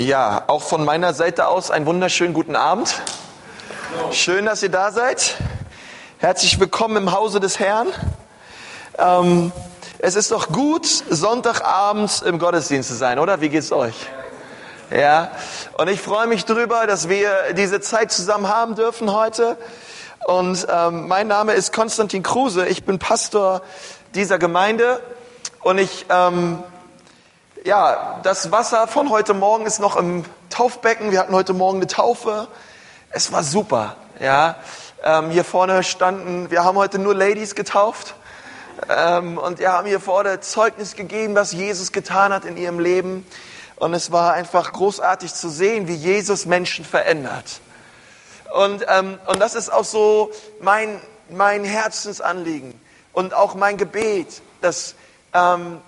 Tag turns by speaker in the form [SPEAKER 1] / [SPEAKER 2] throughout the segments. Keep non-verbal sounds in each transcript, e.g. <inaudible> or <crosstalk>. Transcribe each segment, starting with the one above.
[SPEAKER 1] Ja, auch von meiner Seite aus einen wunderschönen guten Abend. Schön, dass ihr da seid. Herzlich willkommen im Hause des Herrn. Ähm, es ist doch gut, Sonntagabends im Gottesdienst zu sein, oder? Wie geht's euch? Ja, und ich freue mich drüber, dass wir diese Zeit zusammen haben dürfen heute. Und ähm, mein Name ist Konstantin Kruse. Ich bin Pastor dieser Gemeinde und ich ähm, ja, das Wasser von heute Morgen ist noch im Taufbecken. Wir hatten heute Morgen eine Taufe. Es war super. Ja, ähm, hier vorne standen, wir haben heute nur Ladies getauft. Ähm, und wir haben hier vorne Zeugnis gegeben, was Jesus getan hat in ihrem Leben. Und es war einfach großartig zu sehen, wie Jesus Menschen verändert. Und, ähm, und das ist auch so mein, mein Herzensanliegen und auch mein Gebet, dass ähm,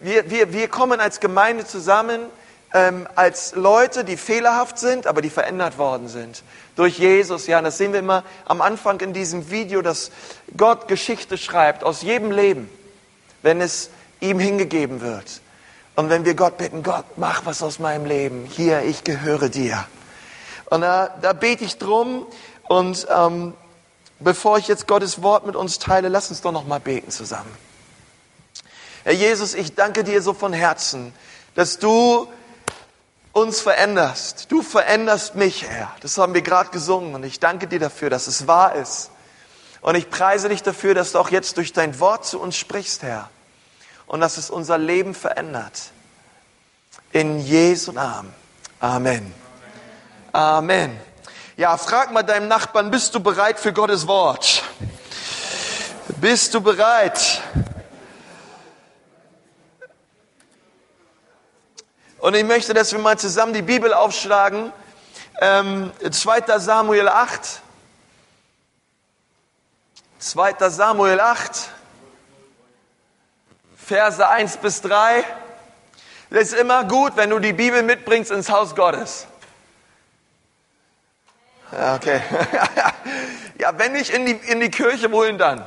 [SPEAKER 1] wir, wir, wir kommen als Gemeinde zusammen, ähm, als Leute, die fehlerhaft sind, aber die verändert worden sind. Durch Jesus, ja, das sehen wir immer am Anfang in diesem Video, dass Gott Geschichte schreibt aus jedem Leben, wenn es ihm hingegeben wird. Und wenn wir Gott bitten, Gott, mach was aus meinem Leben. Hier, ich gehöre dir. Und da, da bete ich drum. Und ähm, bevor ich jetzt Gottes Wort mit uns teile, lass uns doch noch mal beten zusammen. Herr Jesus, ich danke dir so von Herzen, dass du uns veränderst. Du veränderst mich, Herr. Das haben wir gerade gesungen und ich danke dir dafür, dass es wahr ist. Und ich preise dich dafür, dass du auch jetzt durch dein Wort zu uns sprichst, Herr. Und dass es unser Leben verändert. In Jesu Namen. Amen. Amen. Ja, frag mal deinem Nachbarn, bist du bereit für Gottes Wort? Bist du bereit? Und ich möchte, dass wir mal zusammen die Bibel aufschlagen. Ähm, 2. Samuel 8. 2. Samuel 8. Verse 1 bis 3. Das ist immer gut, wenn du die Bibel mitbringst ins Haus Gottes. Ja, okay. <laughs> ja, wenn nicht in die, in die Kirche, wohin dann?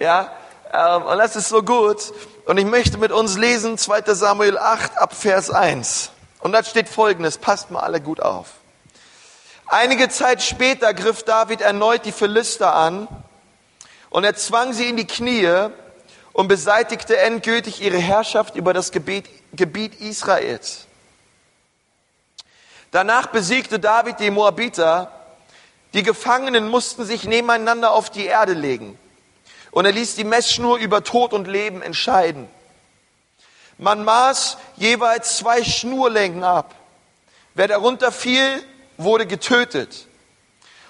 [SPEAKER 1] Ja, und das ist so gut. Und ich möchte mit uns lesen 2 Samuel 8 ab Vers 1. Und da steht folgendes, passt mal alle gut auf. Einige Zeit später griff David erneut die Philister an und er zwang sie in die Knie und beseitigte endgültig ihre Herrschaft über das Gebiet, Gebiet Israels. Danach besiegte David die Moabiter. Die Gefangenen mussten sich nebeneinander auf die Erde legen. Und er ließ die Messschnur über Tod und Leben entscheiden. Man maß jeweils zwei Schnurlängen ab. Wer darunter fiel, wurde getötet.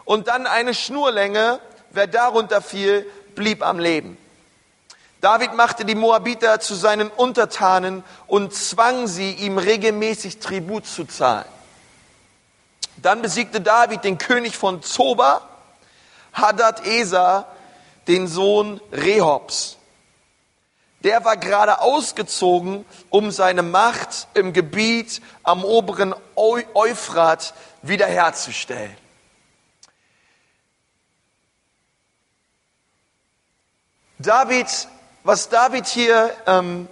[SPEAKER 1] Und dann eine Schnurlänge, wer darunter fiel, blieb am Leben. David machte die Moabiter zu seinen Untertanen und zwang sie, ihm regelmäßig Tribut zu zahlen. Dann besiegte David den König von Zoba, Hadad Esa, den Sohn Rehobs. Der war gerade ausgezogen, um seine Macht im Gebiet am oberen Euphrat wiederherzustellen. David, was David hier ähm,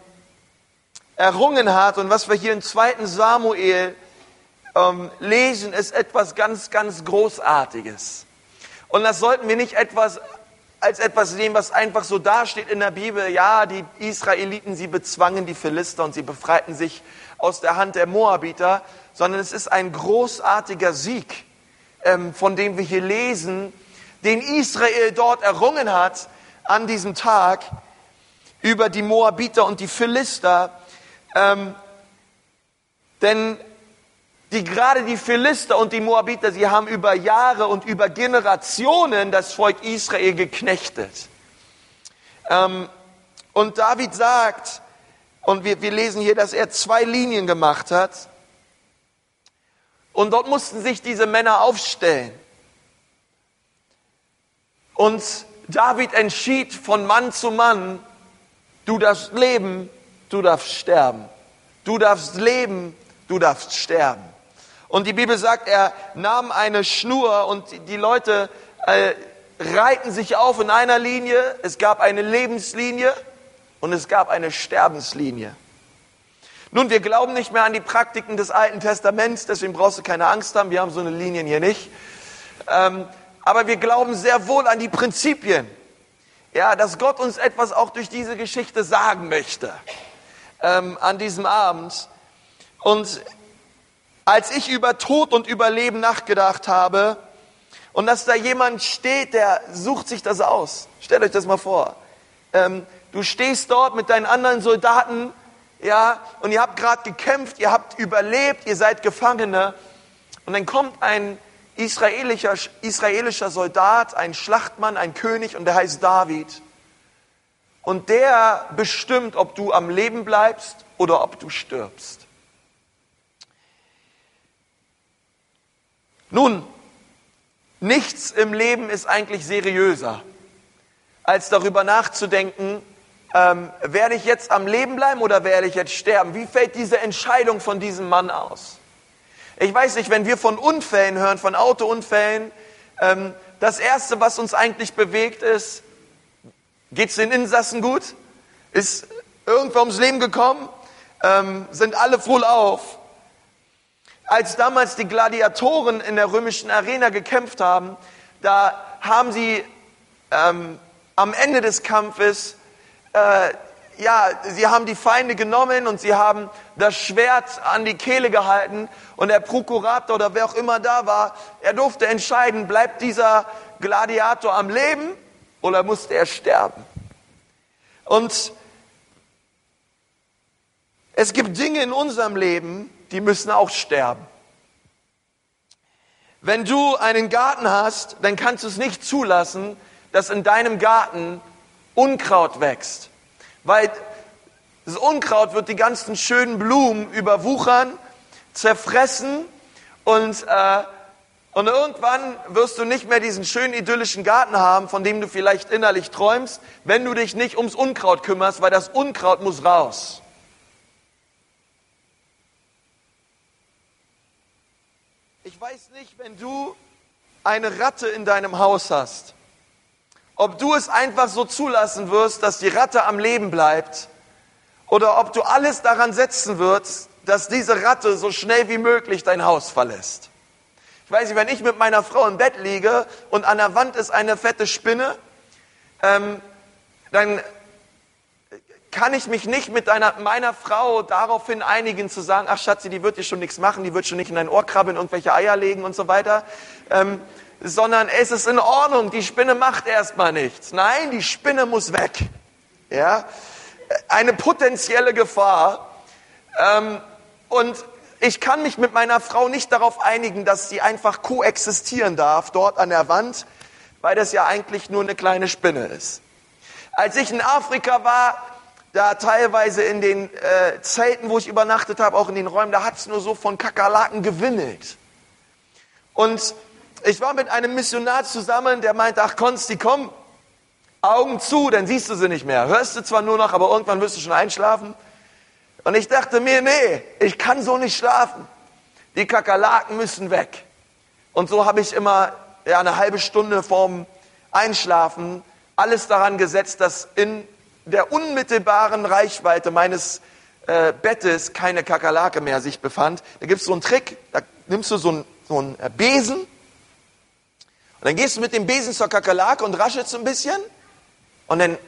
[SPEAKER 1] errungen hat und was wir hier im zweiten Samuel ähm, lesen, ist etwas ganz, ganz Großartiges. Und das sollten wir nicht etwas als etwas sehen, was einfach so dasteht in der Bibel. Ja, die Israeliten, sie bezwangen die Philister und sie befreiten sich aus der Hand der Moabiter, sondern es ist ein großartiger Sieg, ähm, von dem wir hier lesen, den Israel dort errungen hat an diesem Tag über die Moabiter und die Philister. Ähm, denn die gerade die Philister und die Moabiter, sie haben über Jahre und über Generationen das Volk Israel geknechtet. Ähm, und David sagt, und wir, wir lesen hier, dass er zwei Linien gemacht hat. Und dort mussten sich diese Männer aufstellen. Und David entschied von Mann zu Mann, du darfst leben, du darfst sterben. Du darfst leben, du darfst sterben. Und die Bibel sagt, er nahm eine Schnur und die Leute äh, reihten sich auf in einer Linie. Es gab eine Lebenslinie und es gab eine Sterbenslinie. Nun, wir glauben nicht mehr an die Praktiken des Alten Testaments, deswegen brauchst du keine Angst haben, wir haben so eine Linien hier nicht. Ähm, aber wir glauben sehr wohl an die Prinzipien. Ja, dass Gott uns etwas auch durch diese Geschichte sagen möchte ähm, an diesem Abend. Und als ich über Tod und Überleben nachgedacht habe und dass da jemand steht, der sucht sich das aus. Stellt euch das mal vor. Ähm, du stehst dort mit deinen anderen Soldaten ja, und ihr habt gerade gekämpft, ihr habt überlebt, ihr seid Gefangene. Und dann kommt ein israelischer, israelischer Soldat, ein Schlachtmann, ein König, und der heißt David. Und der bestimmt, ob du am Leben bleibst oder ob du stirbst. Nun, nichts im Leben ist eigentlich seriöser, als darüber nachzudenken, ähm, werde ich jetzt am Leben bleiben oder werde ich jetzt sterben? Wie fällt diese Entscheidung von diesem Mann aus? Ich weiß nicht, wenn wir von Unfällen hören, von Autounfällen, ähm, das Erste, was uns eigentlich bewegt, ist, geht es den Insassen gut? Ist irgendwer ums Leben gekommen? Ähm, sind alle wohl auf? Als damals die Gladiatoren in der römischen Arena gekämpft haben, da haben sie ähm, am Ende des Kampfes äh, ja, sie haben die Feinde genommen und sie haben das Schwert an die Kehle gehalten und der Prokurator oder wer auch immer da war, er durfte entscheiden, bleibt dieser Gladiator am Leben oder musste er sterben. Und es gibt Dinge in unserem Leben, die müssen auch sterben. Wenn du einen Garten hast, dann kannst du es nicht zulassen, dass in deinem Garten Unkraut wächst. Weil das Unkraut wird die ganzen schönen Blumen überwuchern, zerfressen und, äh, und irgendwann wirst du nicht mehr diesen schönen idyllischen Garten haben, von dem du vielleicht innerlich träumst, wenn du dich nicht ums Unkraut kümmerst, weil das Unkraut muss raus. Ich weiß nicht, wenn du eine Ratte in deinem Haus hast ob du es einfach so zulassen wirst, dass die Ratte am Leben bleibt, oder ob du alles daran setzen wirst, dass diese Ratte so schnell wie möglich dein Haus verlässt. Ich weiß nicht, wenn ich mit meiner Frau im Bett liege und an der Wand ist eine fette Spinne, ähm, dann kann ich mich nicht mit deiner, meiner Frau daraufhin einigen zu sagen, ach Schatzi, die wird dir schon nichts machen, die wird schon nicht in dein Ohr krabbeln, irgendwelche Eier legen und so weiter. Ähm, sondern es ist in Ordnung, die Spinne macht erstmal nichts. Nein, die Spinne muss weg. Ja, eine potenzielle Gefahr. Ähm, und ich kann mich mit meiner Frau nicht darauf einigen, dass sie einfach koexistieren darf dort an der Wand, weil das ja eigentlich nur eine kleine Spinne ist. Als ich in Afrika war, da teilweise in den äh, Zelten, wo ich übernachtet habe, auch in den Räumen, da hat es nur so von Kakerlaken gewimmelt. Und ich war mit einem Missionar zusammen, der meinte, ach Konsti, komm, Augen zu, dann siehst du sie nicht mehr. Hörst du zwar nur noch, aber irgendwann wirst du schon einschlafen. Und ich dachte mir, nee, ich kann so nicht schlafen. Die Kakerlaken müssen weg. Und so habe ich immer ja, eine halbe Stunde vorm Einschlafen alles daran gesetzt, dass in der unmittelbaren Reichweite meines äh, Bettes keine Kakerlake mehr sich befand. Da gibt es so einen Trick, da nimmst du so einen, so einen äh, Besen und dann gehst du mit dem Besen zur Kakerlake und raschelst ein bisschen und dann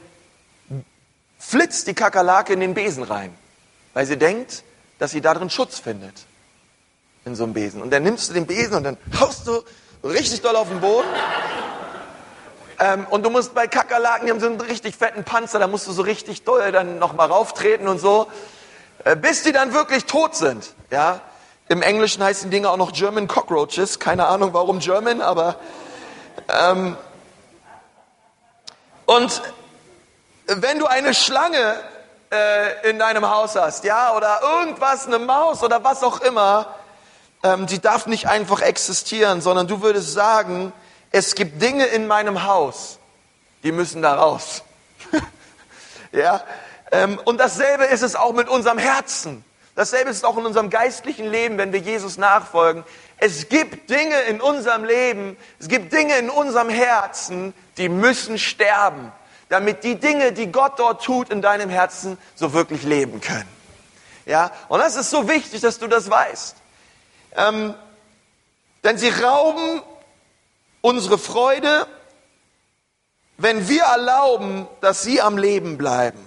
[SPEAKER 1] flitzt die Kakerlake in den Besen rein, weil sie denkt, dass sie darin Schutz findet. In so einem Besen. Und dann nimmst du den Besen und dann haust du richtig doll auf den Boden. Ähm, und du musst bei Kakerlaken, die haben so einen richtig fetten Panzer, da musst du so richtig doll dann nochmal rauftreten und so, äh, bis die dann wirklich tot sind. Ja? Im Englischen heißen die Dinge auch noch German Cockroaches. Keine Ahnung warum German, aber ähm, und wenn du eine Schlange äh, in deinem Haus hast, ja, oder irgendwas, eine Maus oder was auch immer, ähm, die darf nicht einfach existieren, sondern du würdest sagen, es gibt Dinge in meinem Haus, die müssen da raus. <laughs> ja, ähm, und dasselbe ist es auch mit unserem Herzen. Dasselbe ist es auch in unserem geistlichen Leben, wenn wir Jesus nachfolgen. Es gibt Dinge in unserem Leben, es gibt Dinge in unserem Herzen, die müssen sterben, damit die Dinge, die Gott dort tut in deinem Herzen, so wirklich leben können. Ja, und das ist so wichtig, dass du das weißt. Ähm, denn sie rauben unsere Freude, wenn wir erlauben, dass sie am Leben bleiben.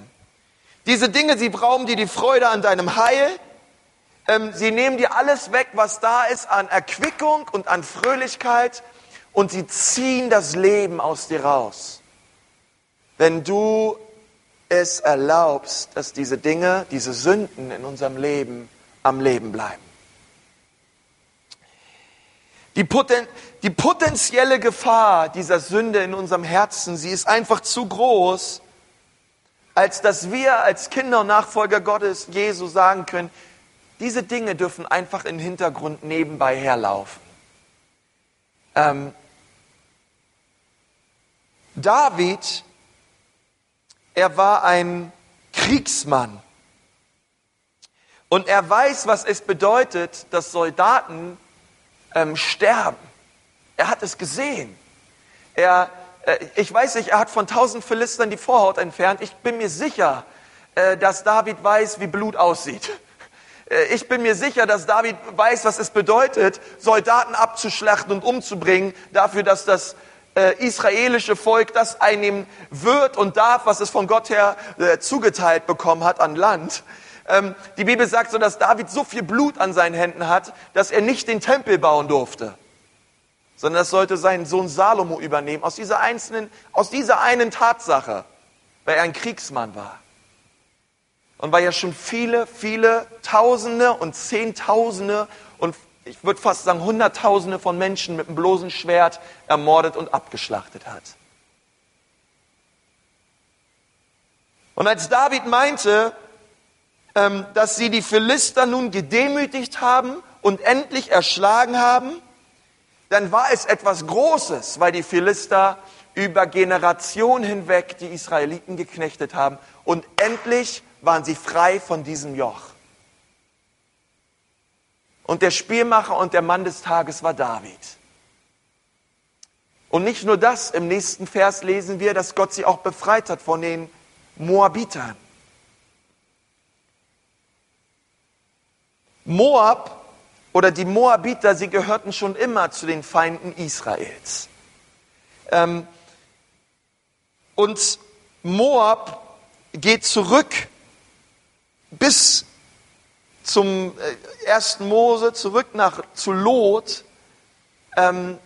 [SPEAKER 1] Diese Dinge, sie rauben dir die Freude an deinem Heil. Ähm, sie nehmen dir alles weg, was da ist an Erquickung und an Fröhlichkeit. Und sie ziehen das Leben aus dir raus. Wenn du es erlaubst, dass diese Dinge, diese Sünden in unserem Leben am Leben bleiben. Die, Poten die potenzielle Gefahr dieser Sünde in unserem Herzen, sie ist einfach zu groß, als dass wir als Kinder und Nachfolger Gottes Jesu sagen können, diese Dinge dürfen einfach im Hintergrund nebenbei herlaufen. Ähm, David, er war ein Kriegsmann. Und er weiß, was es bedeutet, dass Soldaten ähm, sterben. Er hat es gesehen. Er, äh, ich weiß nicht, er hat von tausend Philistern die Vorhaut entfernt. Ich bin mir sicher, äh, dass David weiß, wie Blut aussieht. Äh, ich bin mir sicher, dass David weiß, was es bedeutet, Soldaten abzuschlachten und umzubringen, dafür, dass das äh, israelische Volk das einnehmen wird und darf, was es von Gott her äh, zugeteilt bekommen hat an Land. Ähm, die Bibel sagt so, dass David so viel Blut an seinen Händen hat, dass er nicht den Tempel bauen durfte, sondern das sollte sein Sohn Salomo übernehmen, aus dieser, einzelnen, aus dieser einen Tatsache, weil er ein Kriegsmann war. Und weil er schon viele, viele Tausende und Zehntausende und ich würde fast sagen Hunderttausende von Menschen mit einem bloßen Schwert ermordet und abgeschlachtet hat. Und als David meinte, dass sie die Philister nun gedemütigt haben und endlich erschlagen haben, dann war es etwas Großes, weil die Philister über Generationen hinweg die Israeliten geknechtet haben und endlich waren sie frei von diesem Joch. Und der Spielmacher und der Mann des Tages war David. Und nicht nur das, im nächsten Vers lesen wir, dass Gott sie auch befreit hat von den Moabitern. Moab oder die Moabiter, sie gehörten schon immer zu den Feinden Israels. Ähm, und Moab geht zurück bis zum äh, ersten Mose, zurück nach zu Lot, ähm,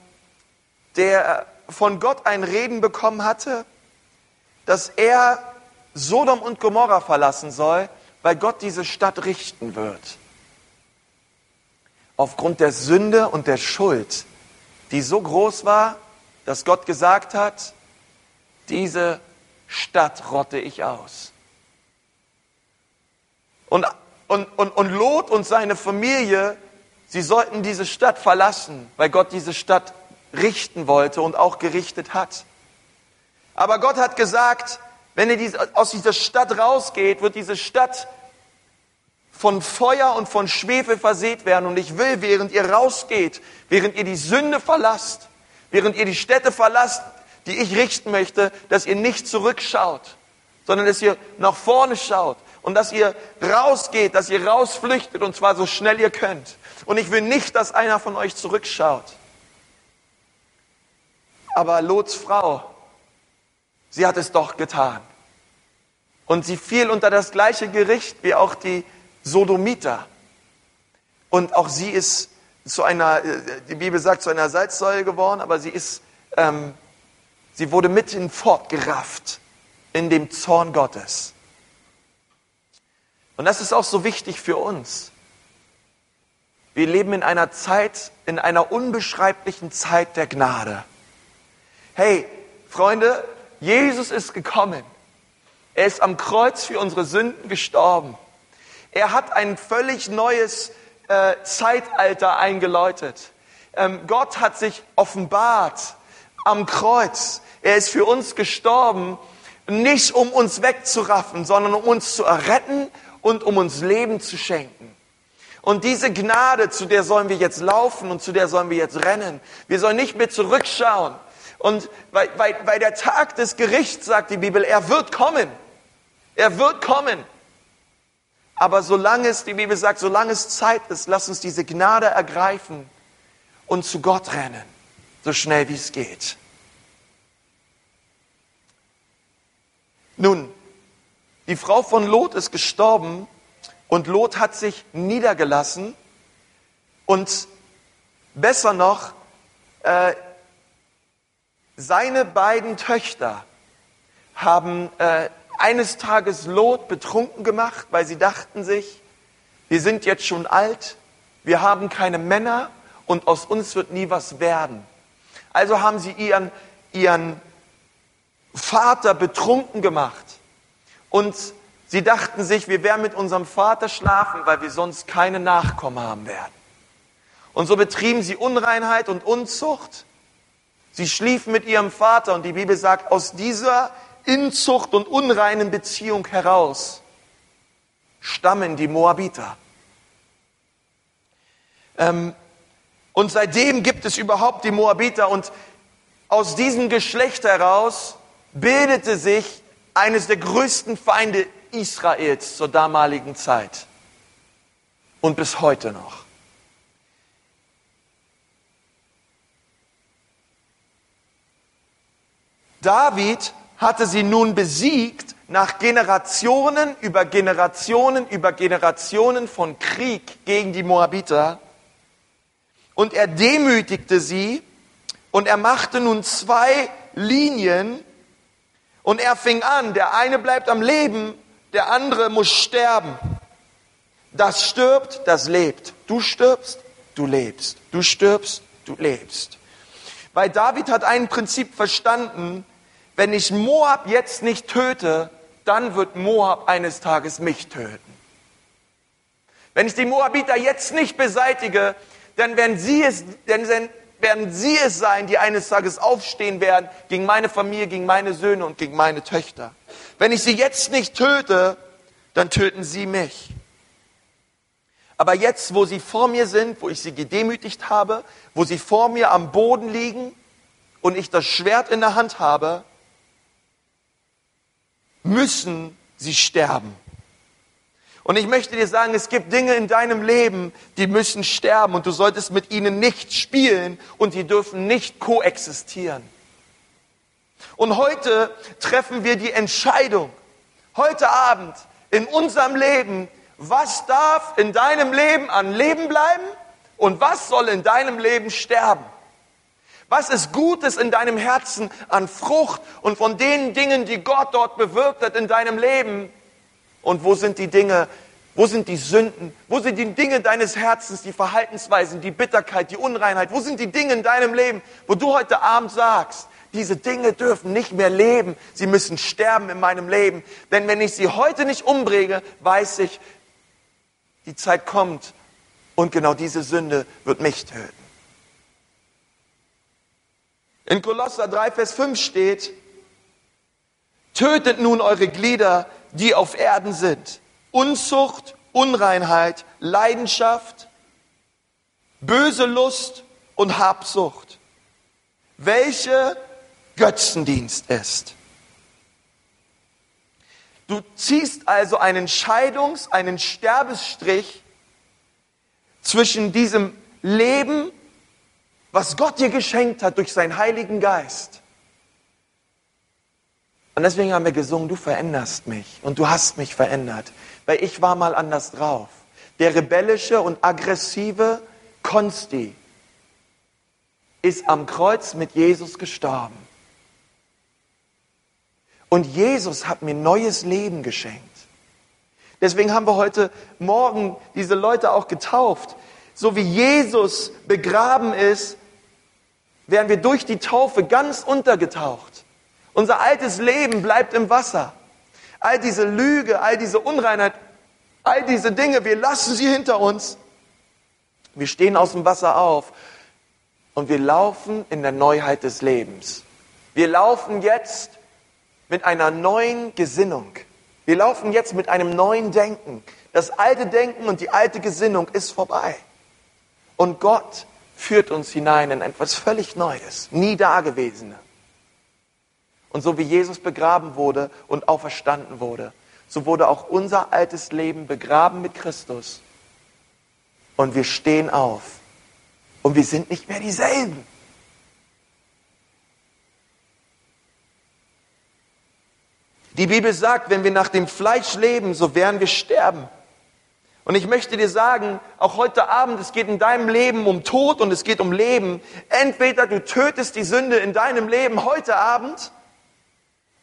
[SPEAKER 1] der von Gott ein Reden bekommen hatte, dass er Sodom und Gomorra verlassen soll, weil Gott diese Stadt richten wird aufgrund der Sünde und der Schuld, die so groß war, dass Gott gesagt hat, diese Stadt rotte ich aus. Und, und, und, und Lot und seine Familie, sie sollten diese Stadt verlassen, weil Gott diese Stadt richten wollte und auch gerichtet hat. Aber Gott hat gesagt, wenn ihr aus dieser Stadt rausgeht, wird diese Stadt von Feuer und von Schwefel verseht werden. Und ich will, während ihr rausgeht, während ihr die Sünde verlasst, während ihr die Städte verlasst, die ich richten möchte, dass ihr nicht zurückschaut, sondern dass ihr nach vorne schaut und dass ihr rausgeht, dass ihr rausflüchtet und zwar so schnell ihr könnt. Und ich will nicht, dass einer von euch zurückschaut. Aber Lots Frau, sie hat es doch getan. Und sie fiel unter das gleiche Gericht wie auch die Sodomiter. Und auch sie ist zu einer, die Bibel sagt, zu einer Salzsäule geworden, aber sie ist, ähm, sie wurde mitten fortgerafft in dem Zorn Gottes. Und das ist auch so wichtig für uns. Wir leben in einer Zeit, in einer unbeschreiblichen Zeit der Gnade. Hey, Freunde, Jesus ist gekommen. Er ist am Kreuz für unsere Sünden gestorben. Er hat ein völlig neues äh, Zeitalter eingeläutet. Ähm, Gott hat sich offenbart am Kreuz. Er ist für uns gestorben, nicht um uns wegzuraffen, sondern um uns zu erretten und um uns Leben zu schenken. Und diese Gnade, zu der sollen wir jetzt laufen und zu der sollen wir jetzt rennen. Wir sollen nicht mehr zurückschauen. Und weil, weil, weil der Tag des Gerichts, sagt die Bibel, er wird kommen. Er wird kommen. Aber solange es, die Bibel sagt, solange es Zeit ist, lass uns diese Gnade ergreifen und zu Gott rennen, so schnell wie es geht. Nun, die Frau von Lot ist gestorben und Lot hat sich niedergelassen und besser noch, äh, seine beiden Töchter haben äh, eines Tages Lot betrunken gemacht, weil sie dachten sich, wir sind jetzt schon alt, wir haben keine Männer und aus uns wird nie was werden. Also haben sie ihren, ihren Vater betrunken gemacht und sie dachten sich, wir werden mit unserem Vater schlafen, weil wir sonst keine Nachkommen haben werden. Und so betrieben sie Unreinheit und Unzucht. Sie schliefen mit ihrem Vater und die Bibel sagt, aus dieser Inzucht und unreinen Beziehung heraus stammen die Moabiter. Ähm, und seitdem gibt es überhaupt die Moabiter und aus diesem Geschlecht heraus bildete sich eines der größten Feinde Israels zur damaligen Zeit und bis heute noch. David hatte sie nun besiegt nach Generationen über Generationen über Generationen von Krieg gegen die Moabiter. Und er demütigte sie und er machte nun zwei Linien und er fing an, der eine bleibt am Leben, der andere muss sterben. Das stirbt, das lebt. Du stirbst, du lebst. Du stirbst, du lebst. Weil David hat ein Prinzip verstanden, wenn ich Moab jetzt nicht töte, dann wird Moab eines Tages mich töten. Wenn ich die Moabiter jetzt nicht beseitige, dann werden sie es, dann werden sie es sein, die eines Tages aufstehen werden gegen meine Familie, gegen meine Söhne und gegen meine Töchter. Wenn ich sie jetzt nicht töte, dann töten sie mich. Aber jetzt, wo sie vor mir sind, wo ich sie gedemütigt habe, wo sie vor mir am Boden liegen und ich das Schwert in der Hand habe, müssen sie sterben. Und ich möchte dir sagen, es gibt Dinge in deinem Leben, die müssen sterben und du solltest mit ihnen nicht spielen und die dürfen nicht koexistieren. Und heute treffen wir die Entscheidung, heute Abend in unserem Leben, was darf in deinem Leben an Leben bleiben und was soll in deinem Leben sterben. Was ist Gutes in deinem Herzen an Frucht und von den Dingen, die Gott dort bewirkt hat in deinem Leben? Und wo sind die Dinge, wo sind die Sünden? Wo sind die Dinge deines Herzens, die Verhaltensweisen, die Bitterkeit, die Unreinheit? Wo sind die Dinge in deinem Leben, wo du heute Abend sagst, diese Dinge dürfen nicht mehr leben, sie müssen sterben in meinem Leben. Denn wenn ich sie heute nicht umbringe, weiß ich, die Zeit kommt und genau diese Sünde wird mich töten. In Kolosser 3, Vers 5 steht, tötet nun eure Glieder, die auf Erden sind. Unzucht, Unreinheit, Leidenschaft, böse Lust und Habsucht, welche Götzendienst ist. Du ziehst also einen Scheidungs-, einen Sterbesstrich zwischen diesem Leben was Gott dir geschenkt hat durch seinen Heiligen Geist. Und deswegen haben wir gesungen, du veränderst mich und du hast mich verändert, weil ich war mal anders drauf. Der rebellische und aggressive Konsti ist am Kreuz mit Jesus gestorben. Und Jesus hat mir neues Leben geschenkt. Deswegen haben wir heute Morgen diese Leute auch getauft. So wie Jesus begraben ist, werden wir durch die Taufe ganz untergetaucht. Unser altes Leben bleibt im Wasser. All diese Lüge, all diese Unreinheit, all diese Dinge, wir lassen sie hinter uns. Wir stehen aus dem Wasser auf und wir laufen in der Neuheit des Lebens. Wir laufen jetzt mit einer neuen Gesinnung. Wir laufen jetzt mit einem neuen Denken. Das alte Denken und die alte Gesinnung ist vorbei. Und Gott führt uns hinein in etwas völlig Neues, nie dagewesene. Und so wie Jesus begraben wurde und auferstanden wurde, so wurde auch unser altes Leben begraben mit Christus. Und wir stehen auf. Und wir sind nicht mehr dieselben. Die Bibel sagt, wenn wir nach dem Fleisch leben, so werden wir sterben. Und ich möchte dir sagen, auch heute Abend, es geht in deinem Leben um Tod und es geht um Leben. Entweder du tötest die Sünde in deinem Leben heute Abend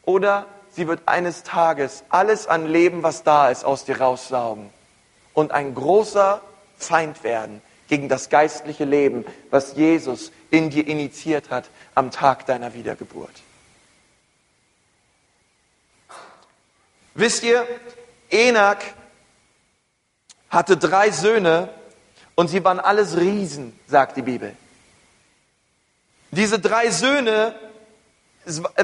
[SPEAKER 1] oder sie wird eines Tages alles an Leben, was da ist, aus dir raussaugen und ein großer Feind werden gegen das geistliche Leben, was Jesus in dir initiiert hat am Tag deiner Wiedergeburt. Wisst ihr, Enak hatte drei Söhne und sie waren alles Riesen, sagt die Bibel. Diese drei Söhne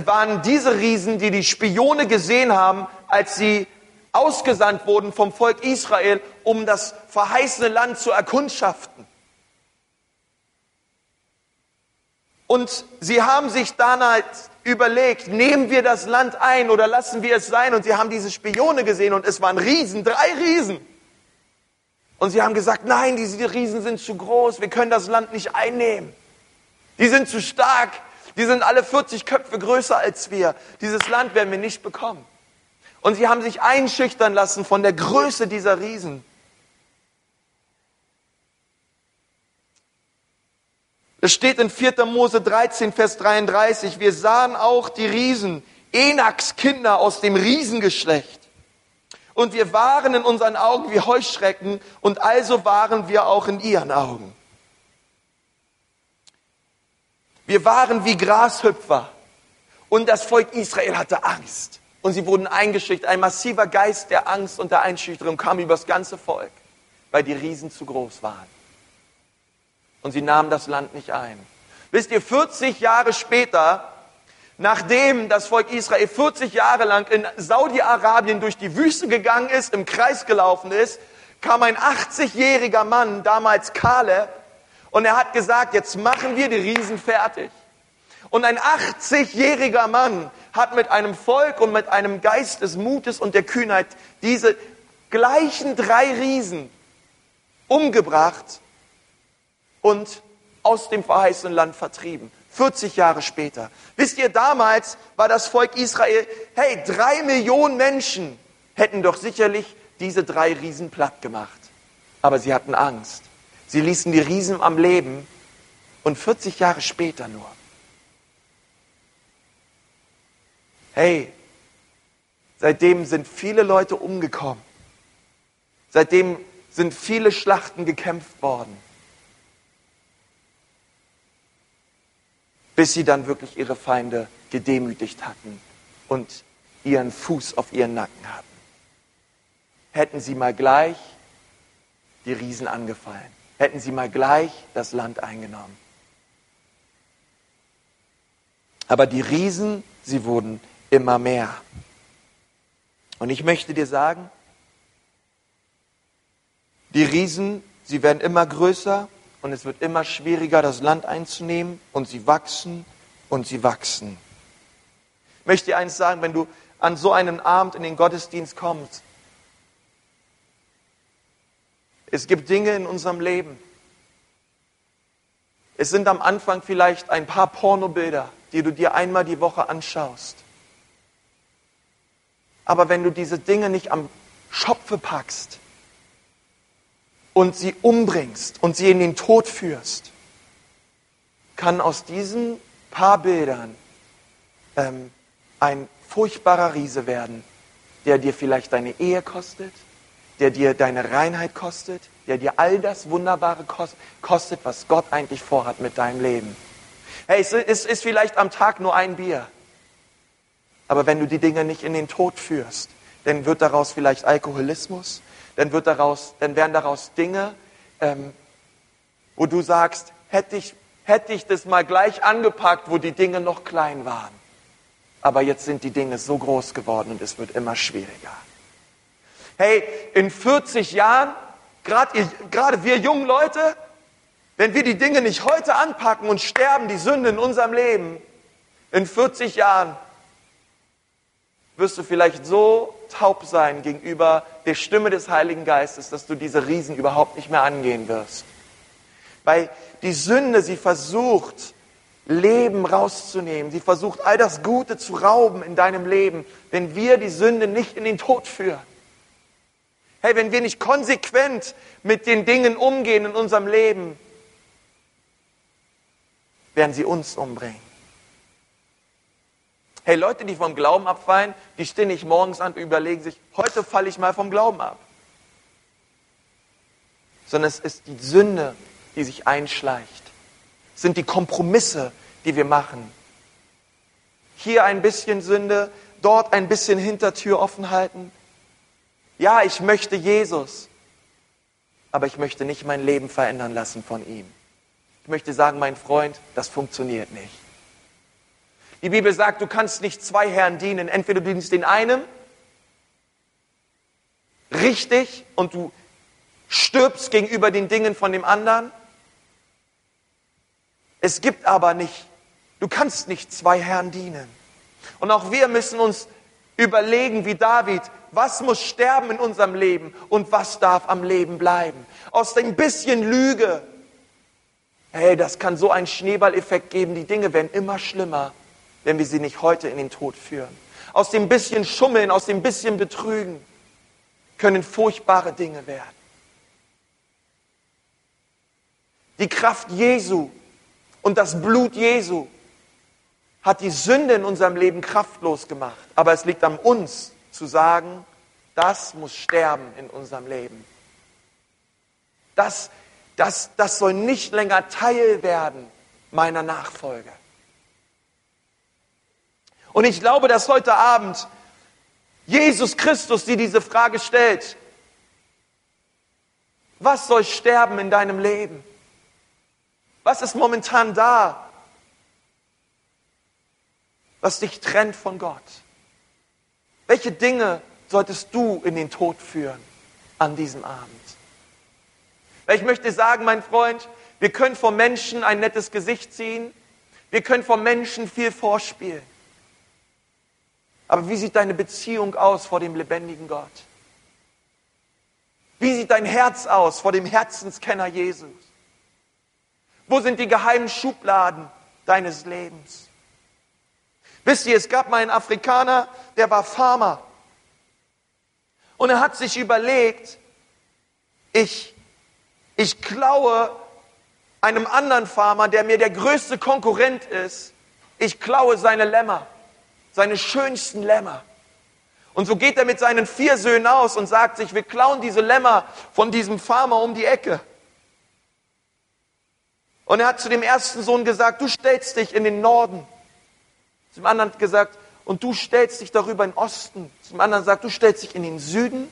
[SPEAKER 1] waren diese Riesen, die die Spione gesehen haben, als sie ausgesandt wurden vom Volk Israel, um das verheißene Land zu erkundschaften. Und sie haben sich damals überlegt, nehmen wir das Land ein oder lassen wir es sein? Und sie haben diese Spione gesehen und es waren Riesen, drei Riesen. Und sie haben gesagt, nein, diese Riesen sind zu groß, wir können das Land nicht einnehmen. Die sind zu stark, die sind alle 40 Köpfe größer als wir. Dieses Land werden wir nicht bekommen. Und sie haben sich einschüchtern lassen von der Größe dieser Riesen. Es steht in 4. Mose 13, Vers 33, wir sahen auch die Riesen, Enaks Kinder aus dem Riesengeschlecht. Und wir waren in unseren Augen wie Heuschrecken und also waren wir auch in ihren Augen. Wir waren wie Grashüpfer und das Volk Israel hatte Angst. Und sie wurden eingeschüchtert. Ein massiver Geist der Angst und der Einschüchterung kam über das ganze Volk, weil die Riesen zu groß waren. Und sie nahmen das Land nicht ein. Wisst ihr, 40 Jahre später, nachdem das Volk Israel 40 Jahre lang in Saudi-Arabien durch die Wüste gegangen ist, im Kreis gelaufen ist, kam ein 80-jähriger Mann, damals Kaleb, und er hat gesagt, jetzt machen wir die Riesen fertig. Und ein 80-jähriger Mann hat mit einem Volk und mit einem Geist des Mutes und der Kühnheit diese gleichen drei Riesen umgebracht und aus dem verheißenen Land vertrieben. 40 Jahre später. Wisst ihr, damals war das Volk Israel, hey, drei Millionen Menschen hätten doch sicherlich diese drei Riesen platt gemacht. Aber sie hatten Angst. Sie ließen die Riesen am Leben und 40 Jahre später nur Hey, seitdem sind viele Leute umgekommen. Seitdem sind viele Schlachten gekämpft worden. Bis sie dann wirklich ihre Feinde gedemütigt hatten und ihren Fuß auf ihren Nacken hatten. Hätten sie mal gleich die Riesen angefallen. Hätten sie mal gleich das Land eingenommen. Aber die Riesen, sie wurden immer mehr. Und ich möchte dir sagen, die Riesen, sie werden immer größer und es wird immer schwieriger, das Land einzunehmen und sie wachsen und sie wachsen. Ich möchte dir eins sagen, wenn du an so einem Abend in den Gottesdienst kommst, es gibt Dinge in unserem Leben. Es sind am Anfang vielleicht ein paar Pornobilder, die du dir einmal die Woche anschaust. Aber wenn du diese Dinge nicht am Schopfe packst und sie umbringst und sie in den Tod führst, kann aus diesen paar Bildern ähm, ein furchtbarer Riese werden, der dir vielleicht deine Ehe kostet, der dir deine Reinheit kostet, der dir all das Wunderbare kostet, was Gott eigentlich vorhat mit deinem Leben. Hey, es ist vielleicht am Tag nur ein Bier. Aber wenn du die Dinge nicht in den Tod führst, dann wird daraus vielleicht Alkoholismus, dann, wird daraus, dann werden daraus Dinge, ähm, wo du sagst, hätte ich, hätte ich das mal gleich angepackt, wo die Dinge noch klein waren. Aber jetzt sind die Dinge so groß geworden und es wird immer schwieriger. Hey, in 40 Jahren, gerade wir jungen Leute, wenn wir die Dinge nicht heute anpacken und sterben, die Sünde in unserem Leben, in 40 Jahren wirst du vielleicht so taub sein gegenüber der Stimme des Heiligen Geistes, dass du diese Riesen überhaupt nicht mehr angehen wirst. Weil die Sünde, sie versucht, Leben rauszunehmen. Sie versucht, all das Gute zu rauben in deinem Leben, wenn wir die Sünde nicht in den Tod führen. Hey, wenn wir nicht konsequent mit den Dingen umgehen in unserem Leben, werden sie uns umbringen. Hey, Leute, die vom Glauben abfallen, die stehen nicht morgens an und überlegen sich, heute falle ich mal vom Glauben ab. Sondern es ist die Sünde, die sich einschleicht. Es sind die Kompromisse, die wir machen. Hier ein bisschen Sünde, dort ein bisschen Hintertür offen halten. Ja, ich möchte Jesus, aber ich möchte nicht mein Leben verändern lassen von ihm. Ich möchte sagen, mein Freund, das funktioniert nicht. Die Bibel sagt, du kannst nicht zwei Herren dienen. Entweder du dienst den einen richtig und du stirbst gegenüber den Dingen von dem anderen. Es gibt aber nicht, du kannst nicht zwei Herren dienen. Und auch wir müssen uns überlegen, wie David, was muss sterben in unserem Leben und was darf am Leben bleiben. Aus dem bisschen Lüge, hey, das kann so einen Schneeballeffekt geben, die Dinge werden immer schlimmer wenn wir sie nicht heute in den Tod führen. Aus dem bisschen Schummeln, aus dem bisschen Betrügen können furchtbare Dinge werden. Die Kraft Jesu und das Blut Jesu hat die Sünde in unserem Leben kraftlos gemacht. Aber es liegt an uns zu sagen, das muss sterben in unserem Leben. Das, das, das soll nicht länger Teil werden meiner Nachfolge. Und ich glaube, dass heute Abend Jesus Christus dir diese Frage stellt. Was soll sterben in deinem Leben? Was ist momentan da, was dich trennt von Gott? Welche Dinge solltest du in den Tod führen an diesem Abend? Weil ich möchte sagen, mein Freund, wir können vor Menschen ein nettes Gesicht ziehen, wir können vor Menschen viel vorspielen. Aber wie sieht deine Beziehung aus vor dem lebendigen Gott? Wie sieht dein Herz aus vor dem Herzenskenner Jesus? Wo sind die geheimen Schubladen deines Lebens? Wisst ihr, es gab mal einen Afrikaner, der war Farmer. Und er hat sich überlegt, ich, ich klaue einem anderen Farmer, der mir der größte Konkurrent ist, ich klaue seine Lämmer seine schönsten Lämmer. Und so geht er mit seinen vier Söhnen aus und sagt sich, wir klauen diese Lämmer von diesem Farmer um die Ecke. Und er hat zu dem ersten Sohn gesagt, du stellst dich in den Norden. Zum anderen gesagt, und du stellst dich darüber in den Osten. Zum anderen sagt, du stellst dich in den Süden.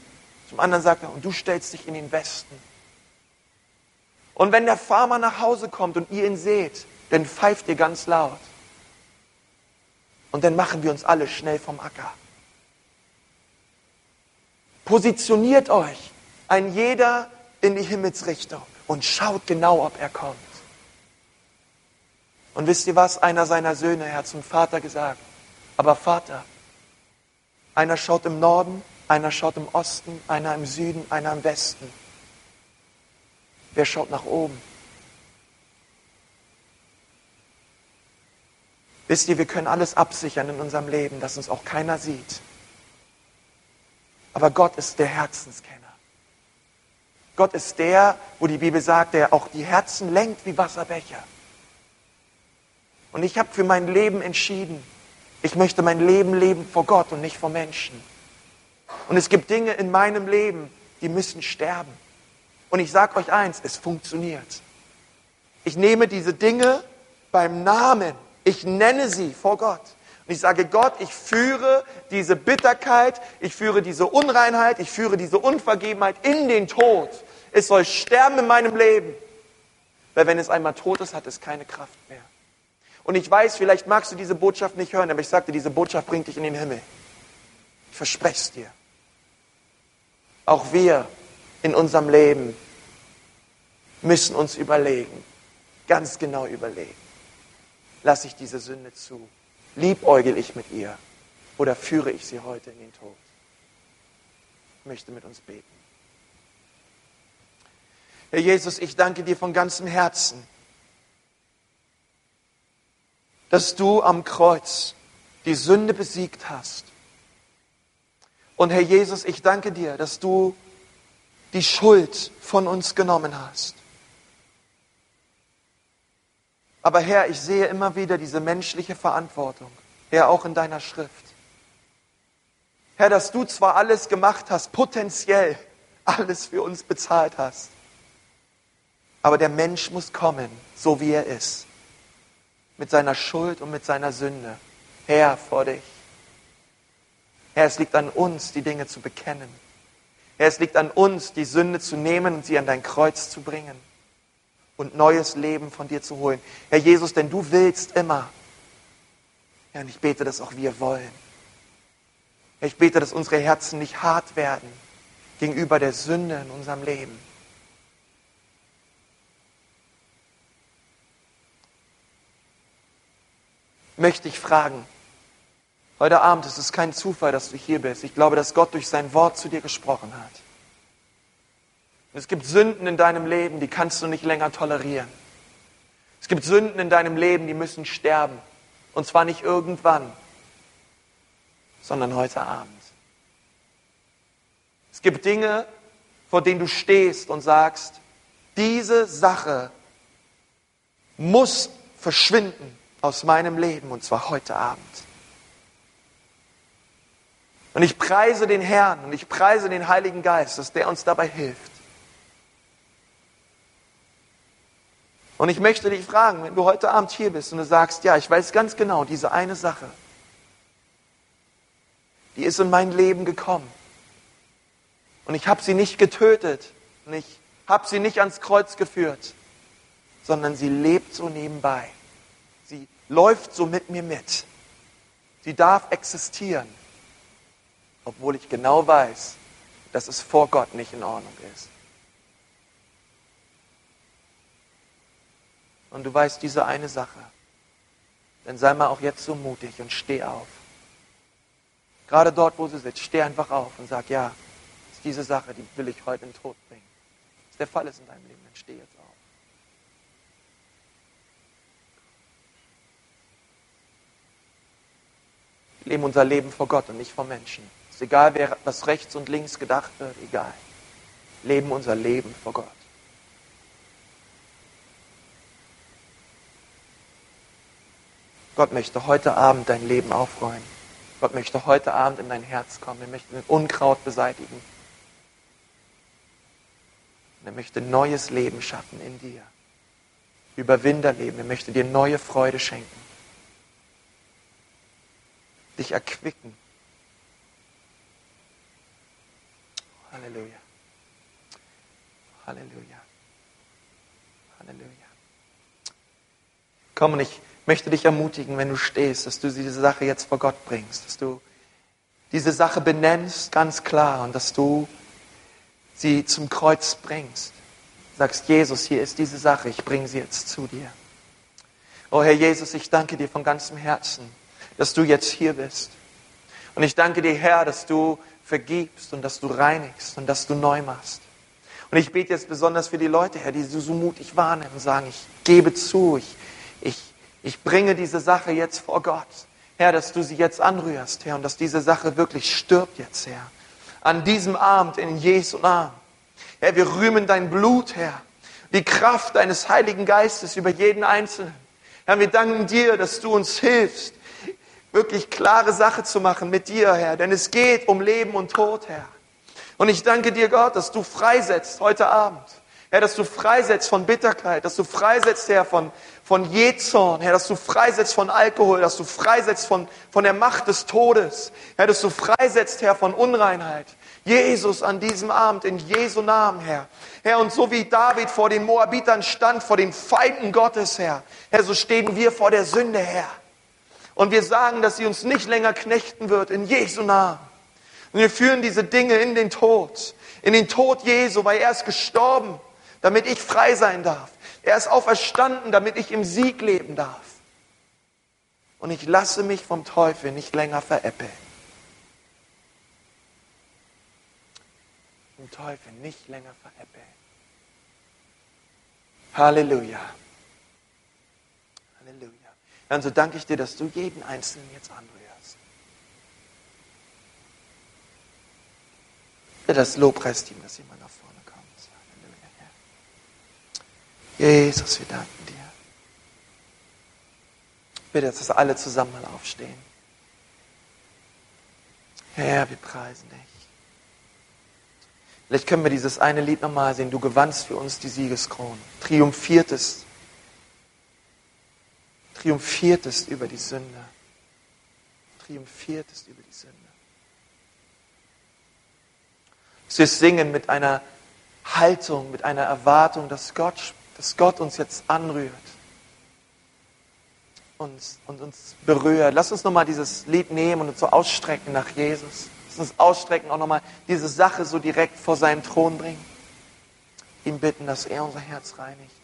[SPEAKER 1] Zum anderen sagt er, und du stellst dich in den Westen. Und wenn der Farmer nach Hause kommt und ihr ihn seht, dann pfeift ihr ganz laut. Und dann machen wir uns alle schnell vom Acker. Positioniert euch ein jeder in die Himmelsrichtung und schaut genau, ob er kommt. Und wisst ihr was? Einer seiner Söhne, hat zum Vater gesagt, aber Vater, einer schaut im Norden, einer schaut im Osten, einer im Süden, einer im Westen. Wer schaut nach oben? Wisst ihr, wir können alles absichern in unserem Leben, dass uns auch keiner sieht. Aber Gott ist der Herzenskenner. Gott ist der, wo die Bibel sagt, der auch die Herzen lenkt wie Wasserbecher. Und ich habe für mein Leben entschieden, ich möchte mein Leben leben vor Gott und nicht vor Menschen. Und es gibt Dinge in meinem Leben, die müssen sterben. Und ich sage euch eins, es funktioniert. Ich nehme diese Dinge beim Namen ich nenne sie vor Gott. Und ich sage, Gott, ich führe diese Bitterkeit, ich führe diese Unreinheit, ich führe diese Unvergebenheit in den Tod. Es soll sterben in meinem Leben. Weil wenn es einmal tot ist, hat es keine Kraft mehr. Und ich weiß, vielleicht magst du diese Botschaft nicht hören, aber ich sagte, diese Botschaft bringt dich in den Himmel. Ich verspreche es dir. Auch wir in unserem Leben müssen uns überlegen, ganz genau überlegen lasse ich diese Sünde zu? Liebäugel ich mit ihr oder führe ich sie heute in den Tod? möchte mit uns beten. Herr Jesus, ich danke dir von ganzem Herzen, dass du am Kreuz die Sünde besiegt hast. Und Herr Jesus, ich danke dir, dass du die Schuld von uns genommen hast. Aber Herr, ich sehe immer wieder diese menschliche Verantwortung, Herr, auch in deiner Schrift. Herr, dass du zwar alles gemacht hast, potenziell alles für uns bezahlt hast, aber der Mensch muss kommen, so wie er ist, mit seiner Schuld und mit seiner Sünde. Herr, vor dich. Herr, es liegt an uns, die Dinge zu bekennen. Herr, es liegt an uns, die Sünde zu nehmen und sie an dein Kreuz zu bringen und neues Leben von dir zu holen. Herr Jesus, denn du willst immer. Herr, und ich bete, dass auch wir wollen. Ich bete, dass unsere Herzen nicht hart werden gegenüber der Sünde in unserem Leben. Möchte ich fragen, heute Abend ist es kein Zufall, dass du hier bist. Ich glaube, dass Gott durch sein Wort zu dir gesprochen hat. Es gibt Sünden in deinem Leben, die kannst du nicht länger tolerieren. Es gibt Sünden in deinem Leben, die müssen sterben. Und zwar nicht irgendwann, sondern heute Abend. Es gibt Dinge, vor denen du stehst und sagst, diese Sache muss verschwinden aus meinem Leben und zwar heute Abend. Und ich preise den Herrn und ich preise den Heiligen Geist, dass der uns dabei hilft. Und ich möchte dich fragen, wenn du heute Abend hier bist und du sagst, ja, ich weiß ganz genau, diese eine Sache, die ist in mein Leben gekommen. Und ich habe sie nicht getötet und ich habe sie nicht ans Kreuz geführt, sondern sie lebt so nebenbei. Sie läuft so mit mir mit. Sie darf existieren, obwohl ich genau weiß, dass es vor Gott nicht in Ordnung ist. Und du weißt diese eine Sache, dann sei mal auch jetzt so mutig und steh auf. Gerade dort, wo du sitzt, steh einfach auf und sag, ja, ist diese Sache, die will ich heute in den Tod bringen. Dass der Fall ist in deinem Leben, dann steh jetzt auf. Wir leben unser Leben vor Gott und nicht vor Menschen. Ist egal, wer, was rechts und links gedacht wird, egal. Leben unser Leben vor Gott. Gott möchte heute Abend dein Leben aufräumen. Gott möchte heute Abend in dein Herz kommen. Er möchte Unkraut beseitigen. er möchte neues Leben schaffen in dir. Überwinderleben. Er möchte dir neue Freude schenken. Dich erquicken. Halleluja. Halleluja. Halleluja. Komm und ich möchte dich ermutigen, wenn du stehst, dass du diese Sache jetzt vor Gott bringst, dass du diese Sache benennst ganz klar und dass du sie zum Kreuz bringst. Sagst, Jesus, hier ist diese Sache, ich bringe sie jetzt zu dir. Oh Herr Jesus, ich danke dir von ganzem Herzen, dass du jetzt hier bist. Und ich danke dir, Herr, dass du vergibst und dass du reinigst und dass du neu machst. Und ich bete jetzt besonders für die Leute, Herr, die so mutig wahrnehmen und sagen, ich gebe zu, ich, ich, bringe diese Sache jetzt vor Gott. Herr, dass du sie jetzt anrührst, Herr, und dass diese Sache wirklich stirbt jetzt, Herr. An diesem Abend in Jesu Namen. Herr, wir rühmen dein Blut, Herr. Die Kraft deines Heiligen Geistes über jeden Einzelnen. Herr, wir danken dir, dass du uns hilfst, wirklich klare Sache zu machen mit dir, Herr. Denn es geht um Leben und Tod, Herr. Und ich danke dir, Gott, dass du freisetzt heute Abend. Herr, dass du freisetzt von Bitterkeit, dass du freisetzt, Herr, von, von Jezorn, Herr, dass du freisetzt von Alkohol, dass du freisetzt von, von der Macht des Todes, Herr, dass du freisetzt, Herr, von Unreinheit. Jesus an diesem Abend in Jesu Namen, Herr. Herr, und so wie David vor den Moabitern stand, vor den Feinden Gottes, Herr, Herr, so stehen wir vor der Sünde, Herr. Und wir sagen, dass sie uns nicht länger knechten wird, in Jesu Namen. Und wir führen diese Dinge in den Tod, in den Tod Jesu, weil er ist gestorben, damit ich frei sein darf. Er ist auferstanden, damit ich im Sieg leben darf. Und ich lasse mich vom Teufel nicht länger veräppeln. den Teufel nicht länger veräppeln. Halleluja. Halleluja. Ja, und so danke ich dir, dass du jeden Einzelnen jetzt anrührst. Ja, das Lobpreisteam, dass jemand nach vorne kommt. Halleluja. Jesus, wir danken dir. Bitte, dass alle zusammen mal aufstehen. Herr, wir preisen dich. Vielleicht können wir dieses eine Lied nochmal singen. Du gewannst für uns die Siegeskrone. Triumphiertest. Triumphiertest über die Sünde. Triumphiertest über die Sünde. Wir singen mit einer Haltung, mit einer Erwartung, dass Gott, dass Gott uns jetzt anrührt und, und uns berührt. Lass uns nochmal dieses Lied nehmen und uns so ausstrecken nach Jesus. Lass uns ausstrecken, auch nochmal diese Sache so direkt vor seinen Thron bringen. Ihm bitten, dass er unser Herz reinigt.